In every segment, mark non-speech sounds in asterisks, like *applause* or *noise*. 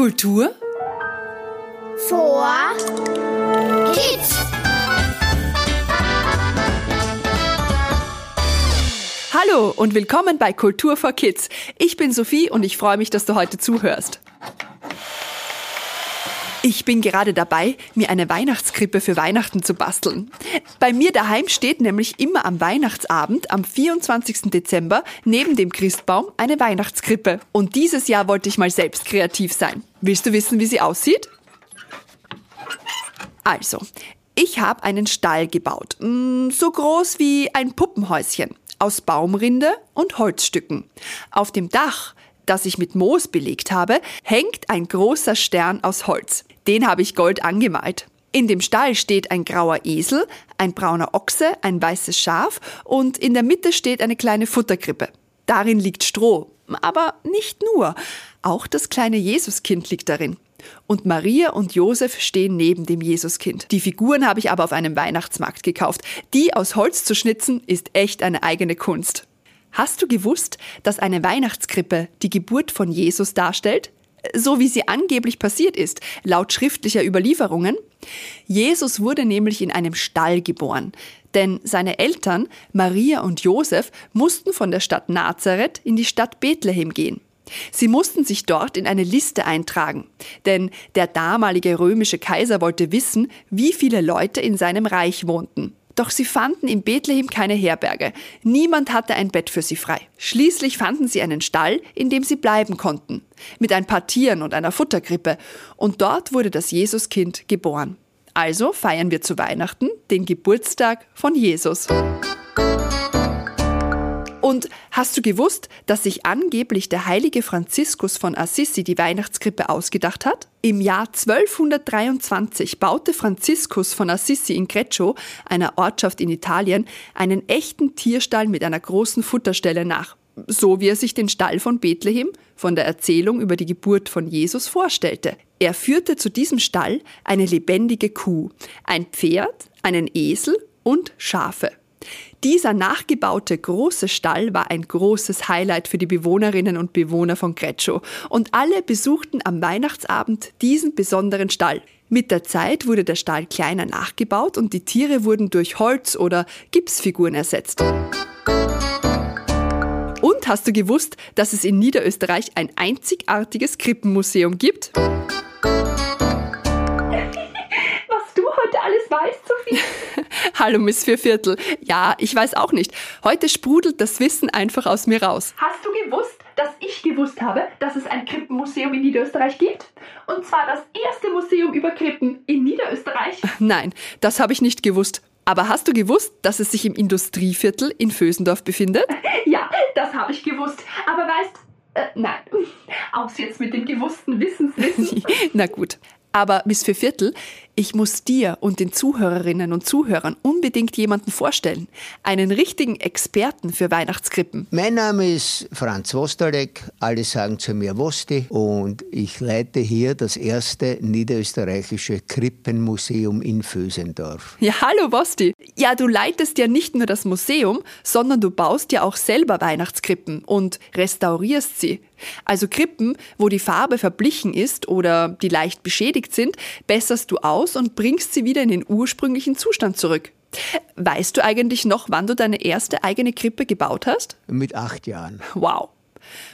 Kultur vor Kids. Hallo und willkommen bei Kultur for Kids. Ich bin Sophie und ich freue mich, dass du heute zuhörst. Ich bin gerade dabei, mir eine Weihnachtskrippe für Weihnachten zu basteln. Bei mir daheim steht nämlich immer am Weihnachtsabend, am 24. Dezember, neben dem Christbaum eine Weihnachtskrippe. Und dieses Jahr wollte ich mal selbst kreativ sein. Willst du wissen, wie sie aussieht? Also, ich habe einen Stall gebaut, mm, so groß wie ein Puppenhäuschen, aus Baumrinde und Holzstücken. Auf dem Dach das ich mit Moos belegt habe, hängt ein großer Stern aus Holz. Den habe ich gold angemalt. In dem Stall steht ein grauer Esel, ein brauner Ochse, ein weißes Schaf und in der Mitte steht eine kleine Futterkrippe. Darin liegt Stroh, aber nicht nur. Auch das kleine Jesuskind liegt darin. Und Maria und Josef stehen neben dem Jesuskind. Die Figuren habe ich aber auf einem Weihnachtsmarkt gekauft. Die aus Holz zu schnitzen, ist echt eine eigene Kunst. Hast du gewusst, dass eine Weihnachtskrippe die Geburt von Jesus darstellt? So wie sie angeblich passiert ist, laut schriftlicher Überlieferungen? Jesus wurde nämlich in einem Stall geboren, denn seine Eltern, Maria und Josef, mussten von der Stadt Nazareth in die Stadt Bethlehem gehen. Sie mussten sich dort in eine Liste eintragen, denn der damalige römische Kaiser wollte wissen, wie viele Leute in seinem Reich wohnten. Doch sie fanden in Bethlehem keine Herberge. Niemand hatte ein Bett für sie frei. Schließlich fanden sie einen Stall, in dem sie bleiben konnten. Mit ein paar Tieren und einer Futterkrippe. Und dort wurde das Jesuskind geboren. Also feiern wir zu Weihnachten den Geburtstag von Jesus. Und hast du gewusst, dass sich angeblich der heilige Franziskus von Assisi die Weihnachtskrippe ausgedacht hat? Im Jahr 1223 baute Franziskus von Assisi in Greccio, einer Ortschaft in Italien, einen echten Tierstall mit einer großen Futterstelle nach. So wie er sich den Stall von Bethlehem von der Erzählung über die Geburt von Jesus vorstellte. Er führte zu diesem Stall eine lebendige Kuh, ein Pferd, einen Esel und Schafe. Dieser nachgebaute große Stall war ein großes Highlight für die Bewohnerinnen und Bewohner von Greccio und alle besuchten am Weihnachtsabend diesen besonderen Stall. Mit der Zeit wurde der Stall kleiner nachgebaut und die Tiere wurden durch Holz- oder Gipsfiguren ersetzt. Und hast du gewusst, dass es in Niederösterreich ein einzigartiges Krippenmuseum gibt? Hallo, Miss Vierviertel. Ja, ich weiß auch nicht. Heute sprudelt das Wissen einfach aus mir raus. Hast du gewusst, dass ich gewusst habe, dass es ein Krippenmuseum in Niederösterreich gibt? Und zwar das erste Museum über Krippen in Niederösterreich? Nein, das habe ich nicht gewusst. Aber hast du gewusst, dass es sich im Industrieviertel in Vösendorf befindet? *laughs* Ja, das habe ich gewusst. Aber weißt, äh, nein, *laughs* aus jetzt mit dem gewussten Wissenswissen. *laughs* Na gut. Aber Miss Vierviertel, ich muss dir und den Zuhörerinnen und Zuhörern unbedingt jemanden vorstellen. Einen richtigen Experten für Weihnachtskrippen. Mein Name ist Franz Wostalek. Alle sagen zu mir Wosti. Und ich leite hier das erste niederösterreichische Krippenmuseum in Vösendorf. Ja, hallo Wosti. Ja, du leitest ja nicht nur das Museum, sondern du baust ja auch selber Weihnachtskrippen und restaurierst sie. Also Krippen, wo die Farbe verblichen ist oder die leicht beschädigt sind, besserst du aus aus und bringst sie wieder in den ursprünglichen Zustand zurück. Weißt du eigentlich noch, wann du deine erste eigene Krippe gebaut hast? Mit acht Jahren. Wow.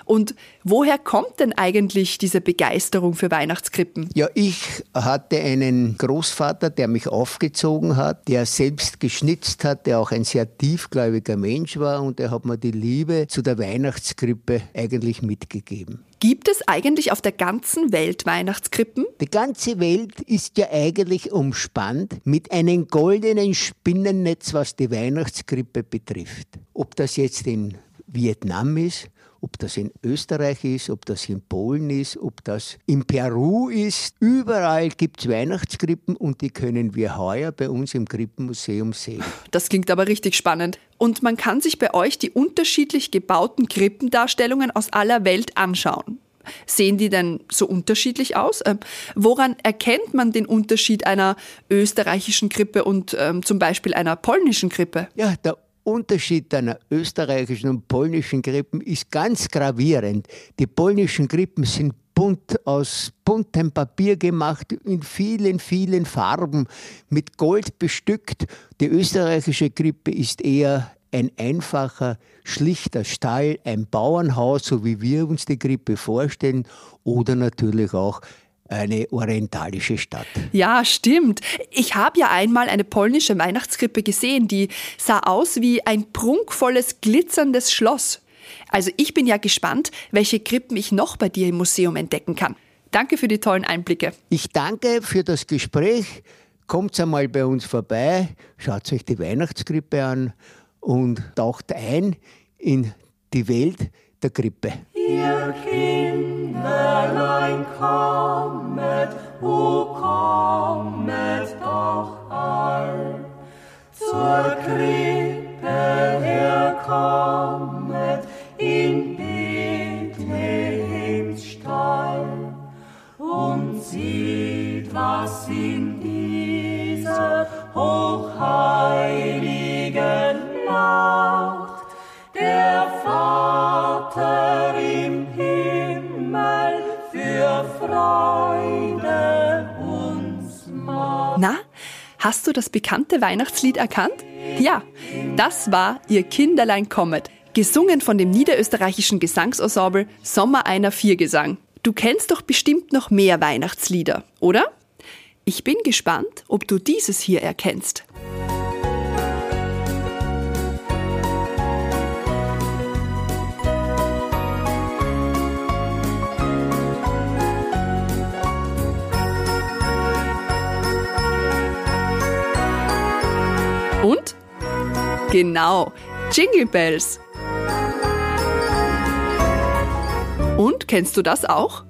Und woher kommt denn eigentlich diese Begeisterung für Weihnachtskrippen? Ja, ich hatte einen Großvater, der mich aufgezogen hat, der selbst geschnitzt hat, der auch ein sehr tiefgläubiger Mensch war und der hat mir die Liebe zu der Weihnachtskrippe eigentlich mitgegeben. Gibt es eigentlich auf der ganzen Welt Weihnachtskrippen? Die ganze Welt ist ja eigentlich umspannt mit einem goldenen Spinnennetz, was die Weihnachtskrippe betrifft. Ob das jetzt in Vietnam ist, ob das in Österreich ist, ob das in Polen ist, ob das in Peru ist. Überall gibt es Weihnachtskrippen und die können wir heuer bei uns im Krippenmuseum sehen. Das klingt aber richtig spannend. Und man kann sich bei euch die unterschiedlich gebauten Krippendarstellungen aus aller Welt anschauen. Sehen die denn so unterschiedlich aus? Ähm, woran erkennt man den Unterschied einer österreichischen Krippe und ähm, zum Beispiel einer polnischen Krippe? Ja, der Unterschied einer österreichischen und polnischen Krippen ist ganz gravierend. Die polnischen Krippen sind bunt aus buntem Papier gemacht, in vielen, vielen Farben, mit Gold bestückt. Die österreichische Krippe ist eher ein einfacher, schlichter Stall, ein Bauernhaus, so wie wir uns die Krippe vorstellen, oder natürlich auch eine orientalische Stadt. Ja, stimmt. Ich habe ja einmal eine polnische Weihnachtskrippe gesehen, die sah aus wie ein prunkvolles, glitzerndes Schloss. Also ich bin ja gespannt, welche Krippen ich noch bei dir im Museum entdecken kann. Danke für die tollen Einblicke. Ich danke für das Gespräch. Kommt einmal bei uns vorbei, schaut euch die Weihnachtskrippe an und taucht ein in die Welt der Krippe. Kinderlein kommet, o kommet doch all. Zur Krippe herkommet in Bethlehems Stall und sieht, was in dieser hast du das bekannte Weihnachtslied erkannt? Ja, das war Ihr Kinderlein kommet, gesungen von dem niederösterreichischen Gesangsensemble Sommer einer Viergesang. Du kennst doch bestimmt noch mehr Weihnachtslieder, oder? Ich bin gespannt, ob du dieses hier erkennst. Genau, Jingle Bells. Und kennst du das auch?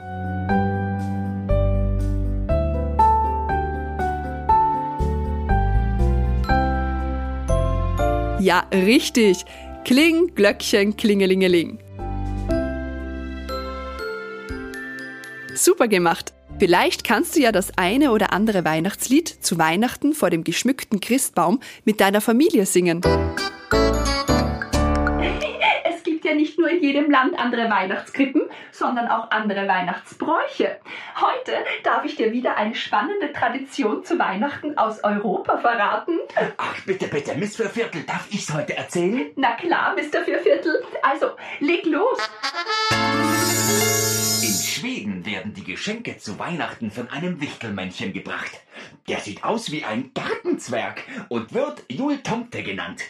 Ja, richtig. Kling, Glöckchen, Klingelingeling. Super gemacht. Vielleicht kannst du ja das eine oder andere Weihnachtslied zu Weihnachten vor dem geschmückten Christbaum mit deiner Familie singen. *laughs* Es gibt ja nicht nur in jedem Land andere Weihnachtskrippen, sondern auch andere Weihnachtsbräuche. Heute darf ich dir wieder eine spannende Tradition zu Weihnachten aus Europa verraten. Ach, bitte, bitte, Miss Vierviertel, darf ich's heute erzählen? Na klar, Mr. Vierviertel. Also, leg los. In Schweden Geschenke zu Weihnachten von einem Wichtelmännchen gebracht. Der sieht aus wie ein Gartenzwerg und wird Jultomte genannt.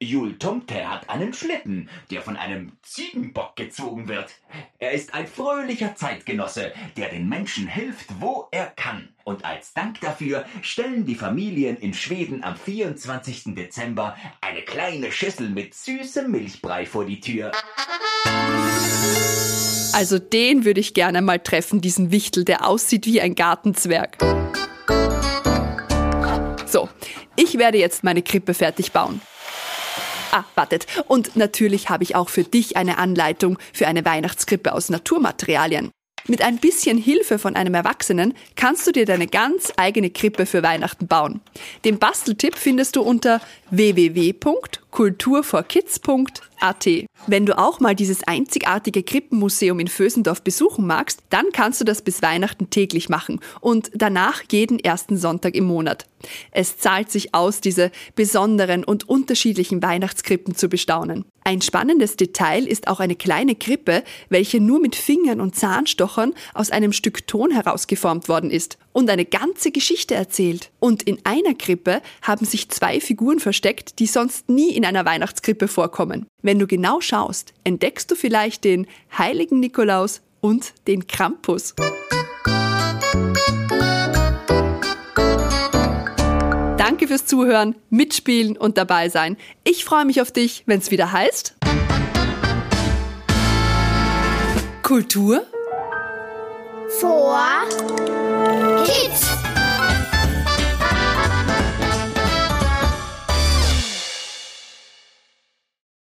Jultomte hat einen Schlitten, der von einem Ziegenbock gezogen wird. Er ist ein fröhlicher Zeitgenosse, der den Menschen hilft, wo er kann. Und als Dank dafür stellen die Familien in Schweden am 24. Dezember eine kleine Schüssel mit süßem Milchbrei vor die Tür. Also den würde ich gerne mal treffen, diesen Wichtel, der aussieht wie ein Gartenzwerg. So, ich werde jetzt meine Krippe fertig bauen. Ah, wartet. Und natürlich habe ich auch für dich eine Anleitung für eine Weihnachtskrippe aus Naturmaterialien. Mit ein bisschen Hilfe von einem Erwachsenen kannst du dir deine ganz eigene Krippe für Weihnachten bauen. Den Basteltipp findest du unter www.kulturforkids.at. Wenn du auch mal dieses einzigartige Krippenmuseum in Vösendorf besuchen magst, dann kannst du das bis Weihnachten täglich machen und danach jeden ersten Sonntag im Monat. Es zahlt sich aus, diese besonderen und unterschiedlichen Weihnachtskrippen zu bestaunen. Ein spannendes Detail ist auch eine kleine Krippe, welche nur mit Fingern und Zahnstochern aus einem Stück Ton herausgeformt worden ist und eine ganze Geschichte erzählt. Und in einer Krippe haben sich zwei Figuren versteckt, die sonst nie in einer Weihnachtskrippe vorkommen. Wenn du genau schaust, entdeckst du vielleicht den heiligen Nikolaus und den Krampus. Danke fürs Zuhören, Mitspielen und dabei sein. Ich freue mich auf dich, wenn es wieder heißt. Kultur Vor Kids.